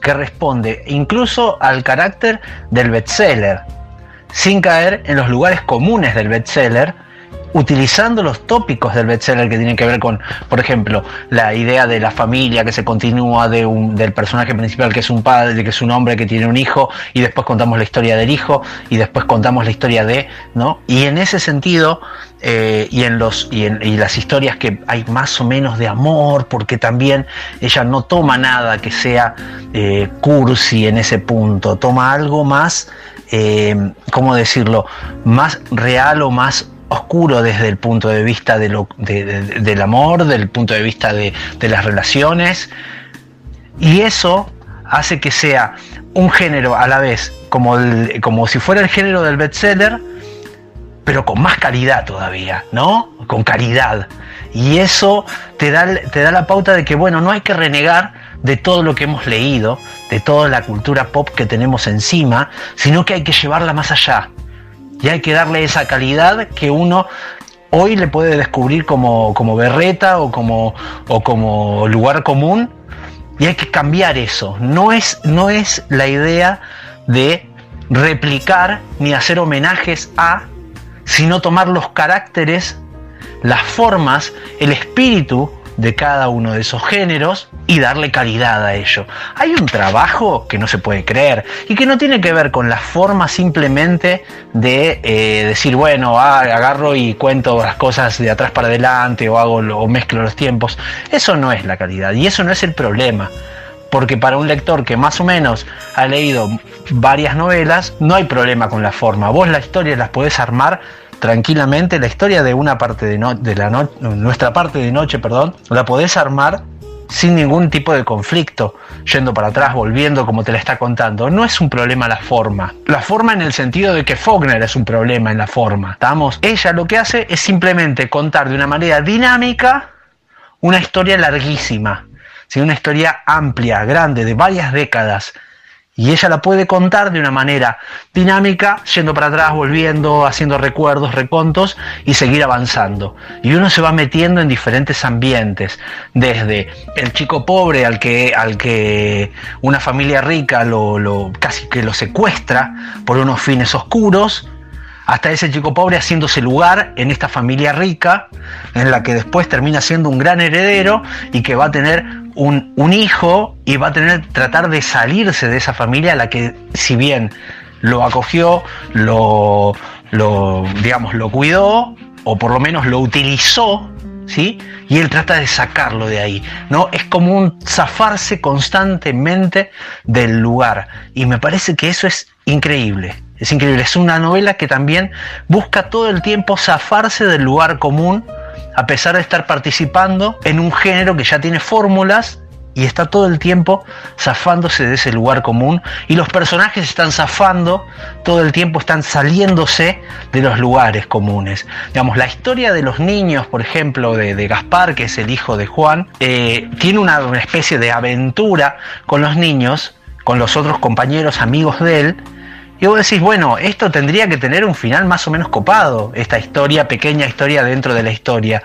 [SPEAKER 4] que responde incluso al carácter del bestseller. sin caer en los lugares comunes del bestseller, utilizando los tópicos del bestseller que tienen que ver con, por ejemplo, la idea de la familia que se continúa, de un, del personaje principal que es un padre, que es un hombre que tiene un hijo, y después contamos la historia del hijo, y después contamos la historia de, ¿no? Y en ese sentido, eh, y en los y en y las historias que hay más o menos de amor, porque también ella no toma nada que sea eh, cursi en ese punto, toma algo más, eh, ¿cómo decirlo?, más real o más oscuro desde el punto de vista de lo, de, de, del amor, del punto de vista de, las relaciones. Y eso hace que sea un género a la vez, como, como si fuera el género del bestseller, pero con más calidad todavía, ¿no? Con caridad. Y eso te da, te da la pauta de que, bueno, no hay que renegar de todo lo que hemos leído, de toda la cultura pop que tenemos encima, sino que hay que llevarla más allá. Y hay que darle esa calidad que uno hoy le puede descubrir como, como berreta o como, o como lugar común. Y hay que cambiar eso. No es, no es la idea de replicar ni hacer homenajes a, sino tomar los caracteres, las formas, el espíritu de cada uno de esos géneros y darle calidad a ello. Hay un trabajo que no se puede creer y que no tiene que ver con la forma simplemente de eh, decir, bueno, ah, agarro y cuento las cosas de atrás para adelante o hago o mezclo los tiempos. Eso no es la calidad y eso no es el problema. Porque para un lector que más o menos ha leído varias novelas, no hay problema con la forma. Vos la historia las podés armar tranquilamente la historia de una parte de, no, de la no, nuestra parte de noche, perdón, la podés armar sin ningún tipo de conflicto, yendo para atrás, volviendo como te la está contando. No es un problema la forma. La forma en el sentido de que Faulkner es un problema en la forma. ¿Estamos? Ella lo que hace es simplemente contar de una manera dinámica una historia larguísima, ¿sí? una historia amplia, grande, de varias décadas y ella la puede contar de una manera dinámica, yendo para atrás, volviendo, haciendo recuerdos, recontos y seguir avanzando. Y uno se va metiendo en diferentes ambientes, desde el chico pobre al que, al que una familia rica lo, lo casi que lo secuestra por unos fines oscuros, hasta ese chico pobre haciéndose lugar en esta familia rica, en la que después termina siendo un gran heredero y que va a tener un, un, hijo y va a tener tratar de salirse de esa familia la que si bien lo acogió, lo, lo digamos, lo cuidó, o por lo menos lo utilizó, ¿sí? Y él trata de sacarlo de ahí, ¿no? Es como un zafarse constantemente del lugar. Y me parece que eso es increíble. Es increíble, es una novela que también busca todo el tiempo zafarse del lugar común, a pesar de estar participando en un género que ya tiene fórmulas y está todo el tiempo zafándose de ese lugar común y los personajes están zafando, todo el tiempo están saliéndose de los lugares comunes. Digamos, la historia de los niños, por ejemplo, de, Gaspar, que es el hijo de Juan, eh, tiene una, una especie de aventura con los niños, con los otros compañeros, amigos de él, y vos decís, bueno, esto tendría que tener un final más o menos copado, esta historia, pequeña historia dentro de la historia.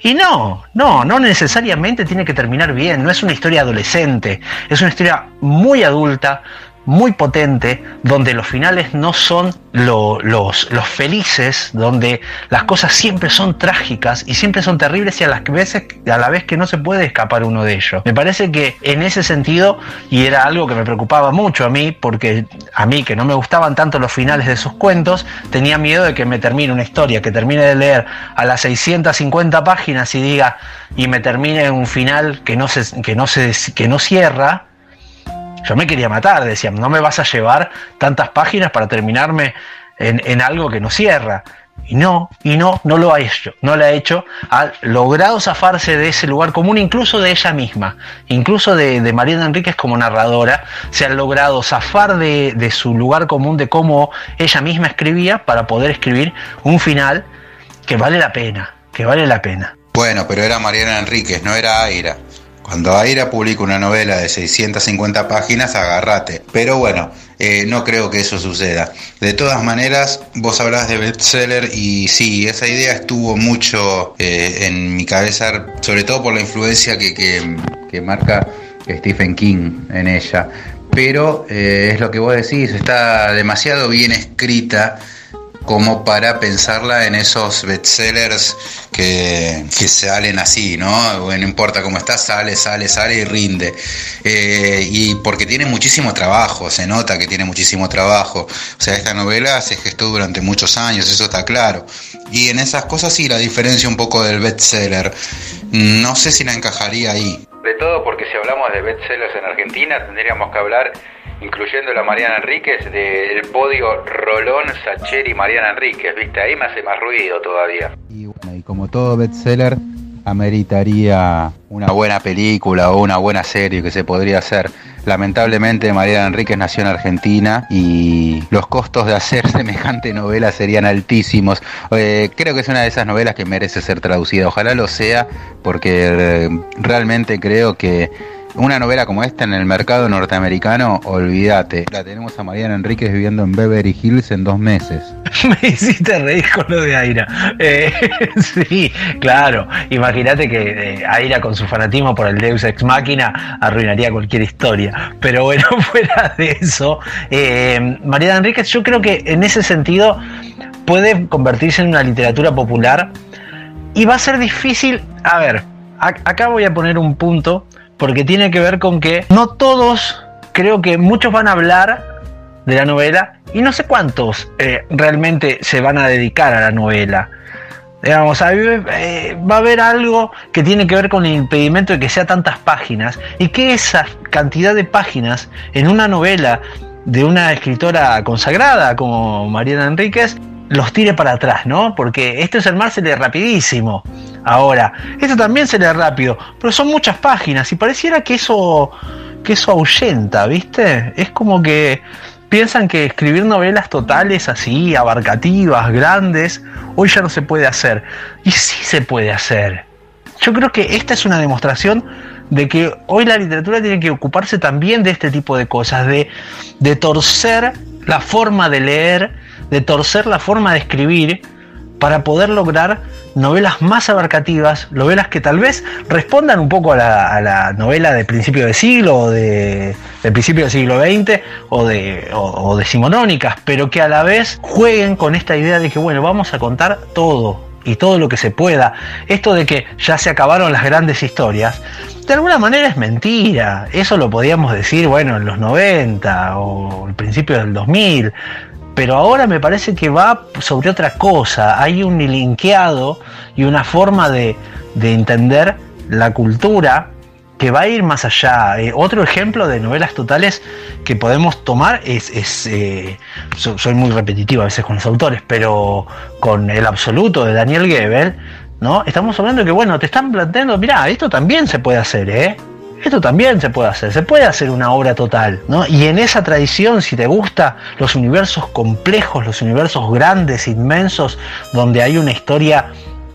[SPEAKER 4] Y no, no, no necesariamente tiene que terminar bien, no es una historia adolescente, es una historia muy adulta, muy potente, donde los finales no son lo, los, los, felices, donde las cosas siempre son trágicas y siempre son terribles y a, las veces, a la vez que no se puede escapar uno de ellos. Me parece que en ese sentido, y era algo que me preocupaba mucho a mí, porque a mí que no me gustaban tanto los finales de sus cuentos, tenía miedo de que me termine una historia, que termine de leer a las 650 páginas y diga, y me termine un final que no se, que no se, que no cierra, yo me quería matar, decían, no me vas a llevar tantas páginas para terminarme en, en, algo que no cierra. Y no, y no, no lo ha hecho, no lo ha hecho, ha logrado zafarse de ese lugar común, incluso de ella misma, incluso de, de Mariana Enríquez como narradora, se ha logrado zafar de, de su lugar común, de cómo ella misma escribía, para poder escribir un final que vale la pena, que vale la pena.
[SPEAKER 3] Bueno, pero era Mariana Enríquez, no era Aira. Cuando Aira publica una novela de 650 páginas, agárrate. Pero bueno, eh, no creo que eso suceda. De todas maneras, vos hablás de bestseller y sí, esa idea estuvo mucho eh, en mi cabeza, sobre todo por la influencia que, que, marca Stephen King en ella. pero eh, es lo que vos decís, está demasiado bien escrita como para pensarla en esos bestsellers que, que salen así, ¿no? No importa cómo está, sale, sale, sale y rinde. Eh, y porque tiene muchísimo trabajo, se nota que tiene muchísimo trabajo. O sea, esta novela se gestó durante muchos años, eso está claro. Y en esas cosas sí la diferencia un poco del bestseller. No sé si la encajaría ahí. De todo porque si hablamos de bestsellers en Argentina tendríamos que hablar incluyendo la Mariana Enríquez, del podio Rolón, Sacheri Mariana Enríquez, ¿viste? Ahí me hace más ruido todavía. Y bueno, y como todo bestseller, ameritaría una buena película o una buena serie que se podría hacer. Lamentablemente Mariana Enríquez nació en Argentina y los costos de hacer semejante novela serían altísimos. Eh, creo que es una de esas novelas que merece ser traducida. Ojalá lo sea porque eh, realmente creo que una novela como esta en el mercado norteamericano, olvídate. La tenemos a Mariana Enríquez viviendo en Beverly Hills en dos meses.
[SPEAKER 4] Me hiciste reír con lo de Aira. Eh, sí, claro. Imagínate que eh, Aira con su fanatismo por el Deus Ex Máquina arruinaría cualquier historia. Pero bueno, fuera de eso, eh, Mariana Enríquez yo creo que en ese sentido puede convertirse en una literatura popular y va a ser difícil, a ver, acá voy a poner un punto porque tiene que ver con que no todos, creo que muchos van a hablar de la novela y no sé cuántos eh, realmente se van a dedicar a la novela. Digamos, eh, va a haber algo que tiene que ver con el impedimento de que sea tantas páginas y que esa cantidad de páginas en una novela de una escritora consagrada como Mariana Enríquez los tire para atrás, ¿no? Porque esto es el mar se lee rapidísimo. Ahora, esto también se lee rápido, pero son muchas páginas y pareciera que eso que eso ahuyenta, ¿viste? Es como que piensan que escribir novelas totales así, abarcativas, grandes, hoy ya no se puede hacer. Y sí se puede hacer. Yo creo que esta es una demostración de que hoy la literatura tiene que ocuparse también de este tipo de cosas, de, de torcer la forma de leer, de torcer la forma de escribir para poder lograr novelas más abarcativas, novelas que tal vez respondan un poco a la, novela de principio de siglo o de, principio del siglo XX o de, o, decimonónicas, pero que a la vez jueguen con esta idea de que, bueno, vamos a contar todo y todo lo que se pueda. Esto de que ya se acabaron las grandes historias, de alguna manera es mentira. Eso lo podíamos decir, bueno, en los 90 o el principio del 2000, pero ahora me parece que va sobre otra cosa. Hay un linkeado y una forma de, entender la cultura que va a ir más allá. Eh, otro ejemplo de novelas totales que podemos tomar es, eh, soy muy repetitivo a veces con los autores, pero con El Absoluto de Daniel Gebel, ¿no? Estamos hablando que, bueno, te están planteando, mira, esto también se puede hacer, ¿eh? Esto también se puede hacer, se puede hacer una obra total, ¿no? Y en esa tradición, si te gusta los universos complejos, los universos grandes, inmensos, donde hay una historia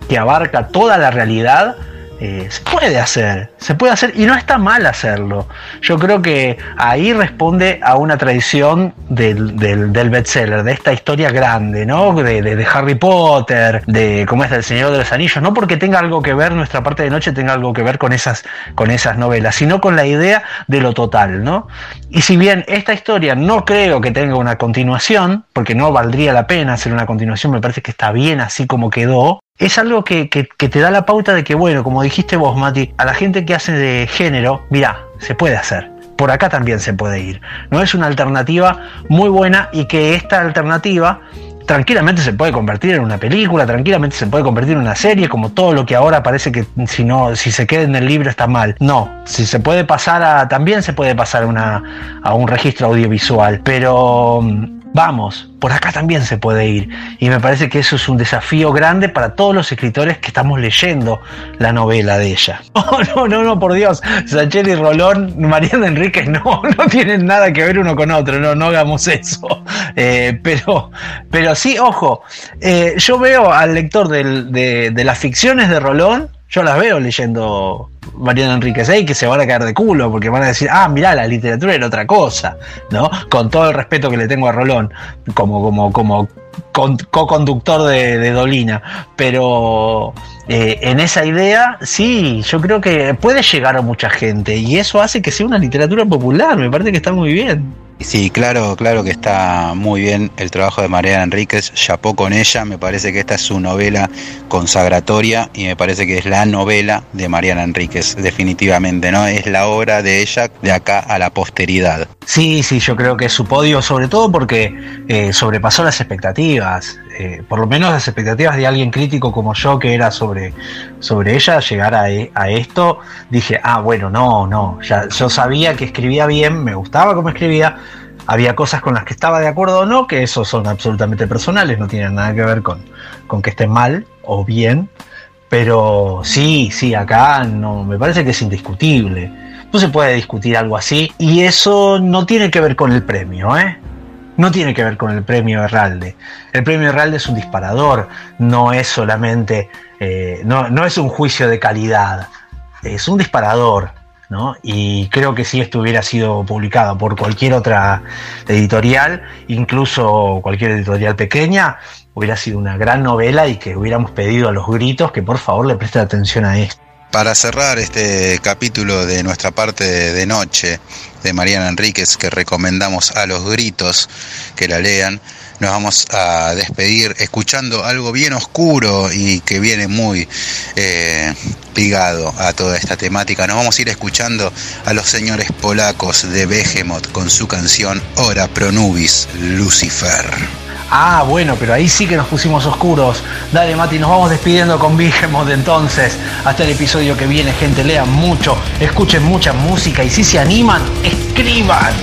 [SPEAKER 4] que abarca toda la realidad, eh, se puede hacer, se puede hacer y no está mal hacerlo. Yo creo que ahí responde a una tradición del, del, bestseller, de esta historia grande, ¿no? De, Harry Potter, de cómo es del Señor de los Anillos, no porque tenga algo que ver, nuestra parte de noche tenga algo que ver con esas, con esas novelas, sino con la idea de lo total, ¿no? Y si bien esta historia no creo que tenga una continuación, porque no valdría la pena hacer una continuación, me parece que está bien así como quedó, es algo que, te da la pauta de que, bueno, como dijiste vos, Mati, a la gente que hace de género, mira, se puede hacer. Por acá también se puede ir. No es una alternativa muy buena y que esta alternativa tranquilamente se puede convertir en una película, tranquilamente se puede convertir en una serie, como todo lo que ahora parece que si no, si se queda en el libro está mal. No, si se puede pasar a, también se puede pasar una, a un registro audiovisual, pero vamos, por acá también se puede ir. Y me parece que eso es un desafío grande para todos los escritores que estamos leyendo la novela de ella. Oh, no, no, no, por Dios. Sacheli Rolón, Mariana Enríquez, no, no tienen nada que ver uno con otro, no, no hagamos eso. Eh, pero, pero sí, ojo, eh, yo veo al lector de, de las ficciones de Rolón, yo las veo leyendo Mariana Enríquez ahí que se van a caer de culo porque van a decir, ah, mirá, la literatura era otra cosa, ¿no? Con todo el respeto que le tengo a Rolón como, como, como co-conductor de, Dolina, pero eh, en esa idea, sí, yo creo que puede llegar a mucha gente y eso hace que sea una literatura popular, me parece que está muy bien.
[SPEAKER 3] Sí, claro, claro que está muy bien el trabajo de Mariana Enríquez, chapó con ella, me parece que esta es su novela consagratoria y me parece que es la novela de Mariana Enríquez, definitivamente, ¿no? Es la obra de ella de acá a la posteridad.
[SPEAKER 4] Sí, sí, yo creo que es su podio, sobre todo porque eh, sobrepasó las expectativas, eh, por lo menos las expectativas de alguien crítico como yo que era sobre, sobre ella, llegar a, e, a esto, dije, ah, bueno, no, no, ya, yo sabía que escribía bien, me gustaba cómo escribía, había cosas con las que estaba de acuerdo o no, que eso son absolutamente personales, no tienen nada que ver con, con que esté mal o bien, pero sí, sí, acá no, me parece que es indiscutible. No se puede discutir algo así y eso no tiene que ver con el premio, ¿eh? No tiene que ver con el premio Herralde. El premio Herralde es un disparador, no es solamente, eh, no, no es un juicio de calidad, es un disparador. Y creo que si esto hubiera sido publicado por cualquier otra editorial, incluso cualquier editorial pequeña, hubiera sido una gran novela y que hubiéramos pedido a los gritos que por favor le presten atención a esto.
[SPEAKER 3] Para cerrar este capítulo de nuestra parte de noche de Mariana Enríquez, que recomendamos a los gritos que la lean, nos vamos a despedir escuchando algo bien oscuro y que viene muy eh, a toda esta temática. Nos vamos a ir escuchando a los señores polacos de Behemoth con su canción Ora Pro Nubis Lucifer.
[SPEAKER 4] Ah, bueno, pero ahí sí que nos pusimos oscuros. Dale, Mati, nos vamos despidiendo con Behemoth entonces. Hasta el episodio que viene, gente, lean mucho, escuchen mucha música y si se animan, escriban.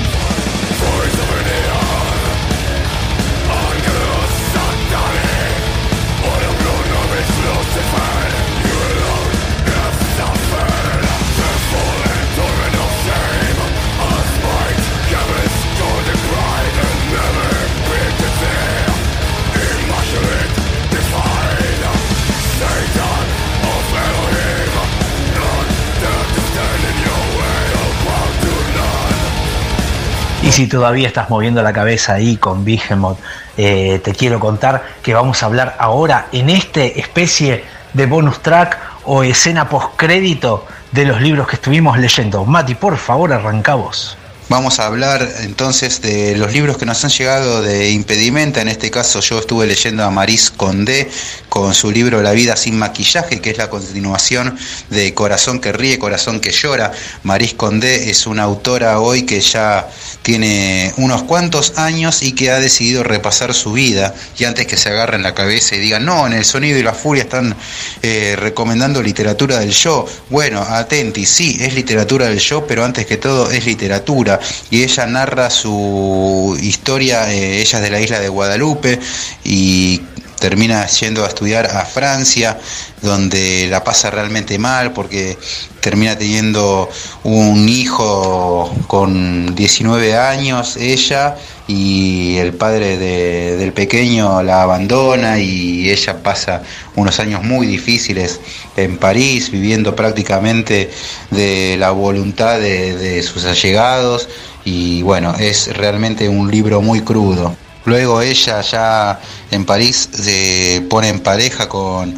[SPEAKER 4] Y si todavía estás moviendo la cabeza ahí con Behemoth, eh, te quiero contar que vamos a hablar ahora en este especie de bonus track o escena postcrédito de los libros que estuvimos leyendo. Mati, por favor, arranca vos.
[SPEAKER 3] Vamos a hablar entonces de los libros que nos han llegado de impedimenta. En este caso yo estuve leyendo a Maris Condé con su libro La vida sin maquillaje, que es la continuación de Corazón que ríe, Corazón que llora. Maris Condé es una autora hoy que ya tiene unos cuantos años y que ha decidido repasar su vida. Y antes que se agarren la cabeza y digan, no, en el sonido y la furia están eh, recomendando literatura del yo. Bueno, atenti, sí, es literatura del yo, pero antes que todo es literatura y ella narra su historia, eh, ella es de la isla de Guadalupe y termina yendo a estudiar a Francia, donde la pasa realmente mal porque termina teniendo un hijo con 19 años, ella, y el padre del pequeño la abandona y ella pasa unos años muy difíciles en París, viviendo prácticamente de la voluntad de, de sus allegados y bueno, es realmente un libro muy crudo. Luego ella ya en París se pone en pareja con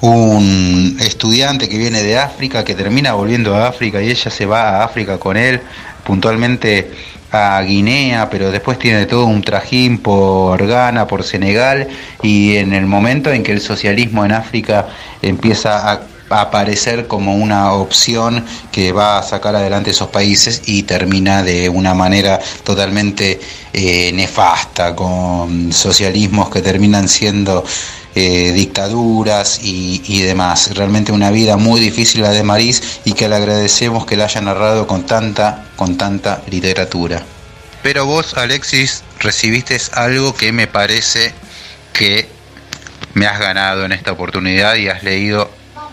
[SPEAKER 3] un estudiante que viene de África, que termina volviendo a África y ella se va a África con él, puntualmente Guinea, pero después tiene todo un trajín por Ghana, por Senegal, y en el momento en que el socialismo en África empieza a aparecer como una opción que va a sacar adelante esos países y termina de una manera totalmente eh, nefasta, con socialismos que terminan siendo eh, dictaduras y, y, demás. Realmente una vida muy difícil la de Marís y que le agradecemos que la haya narrado con tanta, con tanta literatura. Pero vos, Alexis, recibiste algo que me parece que me has ganado en esta oportunidad y has leído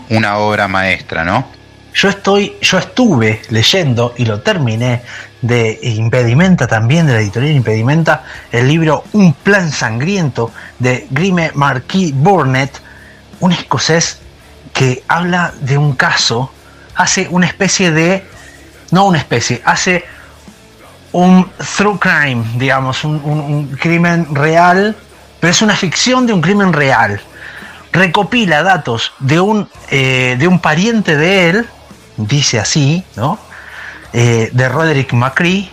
[SPEAKER 3] una obra maestra, ¿no?
[SPEAKER 4] Yo estoy, yo estuve leyendo y lo terminé de Impedimenta también, de la editorial Impedimenta, el libro Un plan sangriento de Grime Marquis Burnett, un escocés que habla de un caso, hace una especie de, no una especie, hace un true crime, digamos, un crimen real pero es una ficción de un crimen real. Recopila datos de un, eh, de un pariente de él, dice así, ¿no? Eh, de Roderick McCree,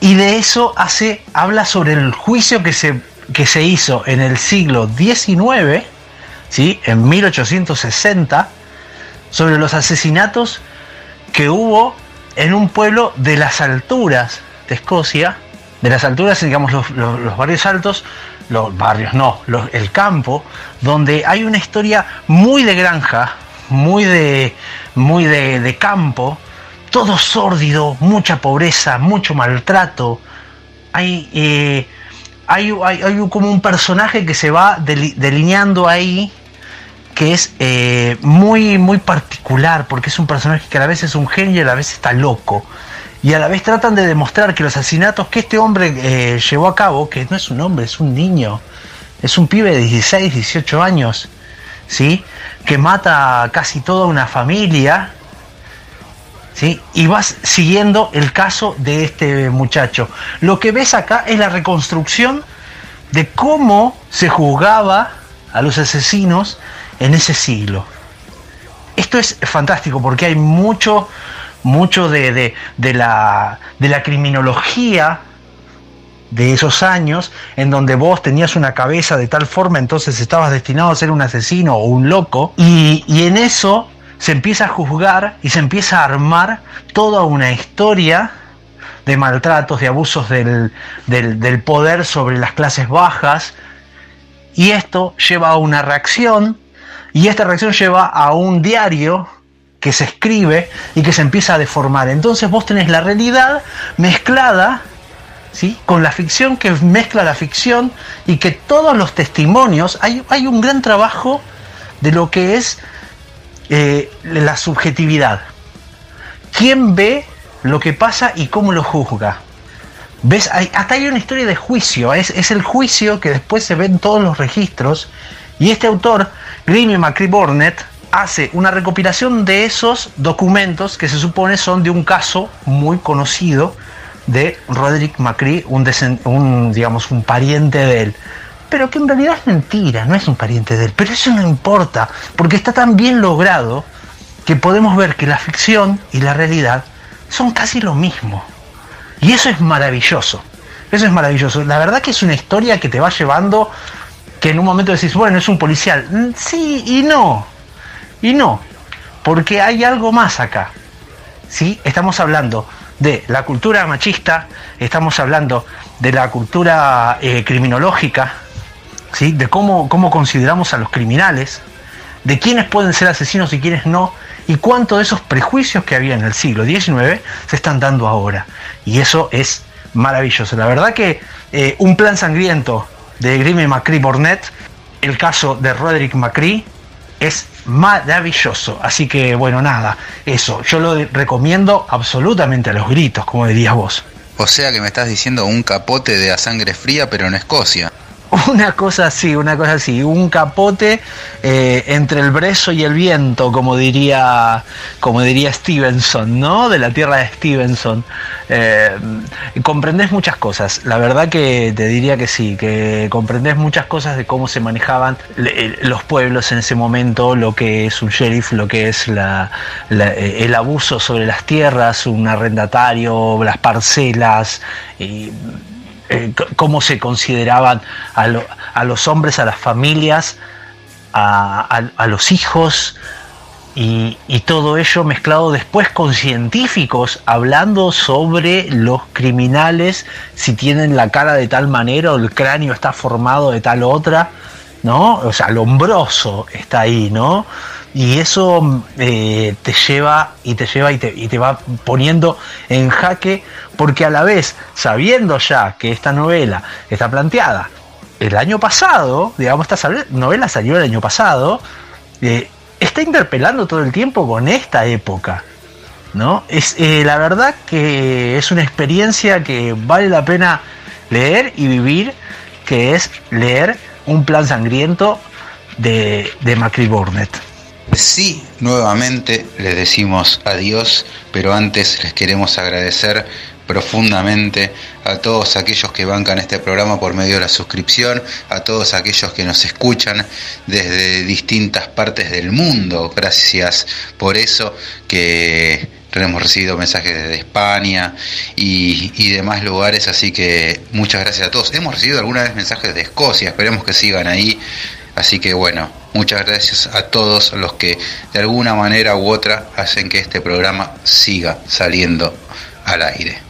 [SPEAKER 4] y de eso hace, habla sobre el juicio que se, que se hizo en el siglo XIX, ¿sí? en 1860, sobre los asesinatos que hubo en un pueblo de las alturas de Escocia, de las alturas, digamos, los, barrios altos, los barrios no, el campo, donde hay una historia muy de granja, muy de, muy de, campo, todo sórdido, mucha pobreza, mucho maltrato. Hay, eh, hay, hay, como un personaje que se va delineando ahí que es eh, muy, muy particular, porque es un personaje que a la vez es un genio y a la vez está loco. Y a la vez tratan de demostrar que los asesinatos que este hombre eh, llevó a cabo, que no es un hombre, es un niño, es un pibe de 16, 18 años, ¿sí? que mata a casi toda una familia, y vas siguiendo el caso de este muchacho. Lo que ves acá es la reconstrucción de cómo se juzgaba a los asesinos en ese siglo. Esto es fantástico porque hay mucho, mucho de, la, de la criminología de esos años en donde vos tenías una cabeza de tal forma, entonces estabas destinado a ser un asesino o un loco, y, en eso se empieza a juzgar y se empieza a armar toda una historia de maltratos, de abusos del, del poder sobre las clases bajas, y esto lleva a una reacción y esta reacción lleva a un diario que se escribe y que se empieza a deformar. Entonces vos tenés la realidad mezclada ¿sí? con la ficción que mezcla la ficción y que todos los testimonios, hay, hay un gran trabajo de lo que es eh, la subjetividad. ¿Quién ve lo que pasa y cómo lo juzga? ¿Ves? hasta hay una historia de juicio, es, es el juicio que después se ve en todos los registros y este autor, Grimmy McCree Burnett, hace una recopilación de esos documentos que se supone son de un caso muy conocido de Roderick McCree, un, digamos, un pariente de él. Pero que en realidad es mentira, no es un pariente de él. Pero eso no importa, porque está tan bien logrado que podemos ver que la ficción y la realidad son casi lo mismo. Y eso es maravilloso. Eso es maravilloso. La verdad que es una historia que te va llevando que en un momento decís, bueno, es un policial. Mm, sí y no. Y no. Porque hay algo más acá. ¿Sí? Estamos hablando de la cultura machista, estamos hablando de la cultura eh, criminológica, ¿sí? de cómo, cómo consideramos a los criminales, de quiénes pueden ser asesinos y quiénes no, y cuánto de esos prejuicios que había en el siglo XIX se están dando ahora. Y eso es maravilloso. La verdad que eh, un plan sangriento de Grimmy McCree Burnett, el caso de Roderick McCree es maravilloso. Así que bueno, nada, eso, yo lo recomiendo absolutamente a los gritos, como dirías vos.
[SPEAKER 3] O sea que me estás diciendo un capote de a sangre fría, pero en Escocia.
[SPEAKER 4] Una cosa así, una cosa así, un capote eh, entre el brezo y el viento, como diría, como diría Stevenson, ¿no? De la tierra de Stevenson. Eh, comprendés muchas cosas, la verdad que te diría que sí, que comprendés muchas cosas de cómo se manejaban eh, los pueblos en ese momento, lo que es un sheriff, lo que es la, el abuso sobre las tierras, un arrendatario, las parcelas. Eh, cómo se consideraban a, los hombres, a las familias, a, los hijos, y, todo ello mezclado después con científicos hablando sobre los criminales, si tienen la cara de tal manera o el cráneo está formado de tal otra, ¿no? O sea, asombroso está ahí, ¿no? Y eso eh, te lleva y te lleva y te, y te va poniendo en jaque porque a la vez, sabiendo ya que esta novela está planteada el año pasado, digamos, esta novela salió el año pasado, eh, está interpelando todo el tiempo con esta época. ¿no? Es, eh, la verdad que es una experiencia que vale la pena leer y vivir, que es leer un plan sangriento de, de Macri Burnett.
[SPEAKER 3] Sí, nuevamente les decimos adiós, pero antes les queremos agradecer profundamente a todos aquellos que bancan este programa por medio de la suscripción, a todos aquellos que nos escuchan desde distintas partes del mundo. Gracias por eso que hemos recibido mensajes desde España y, y, demás lugares, así que muchas gracias a todos. Hemos recibido alguna vez mensajes de Escocia, esperemos que sigan ahí. Así que bueno, muchas gracias a todos los que de alguna manera u otra hacen que este programa siga saliendo al aire.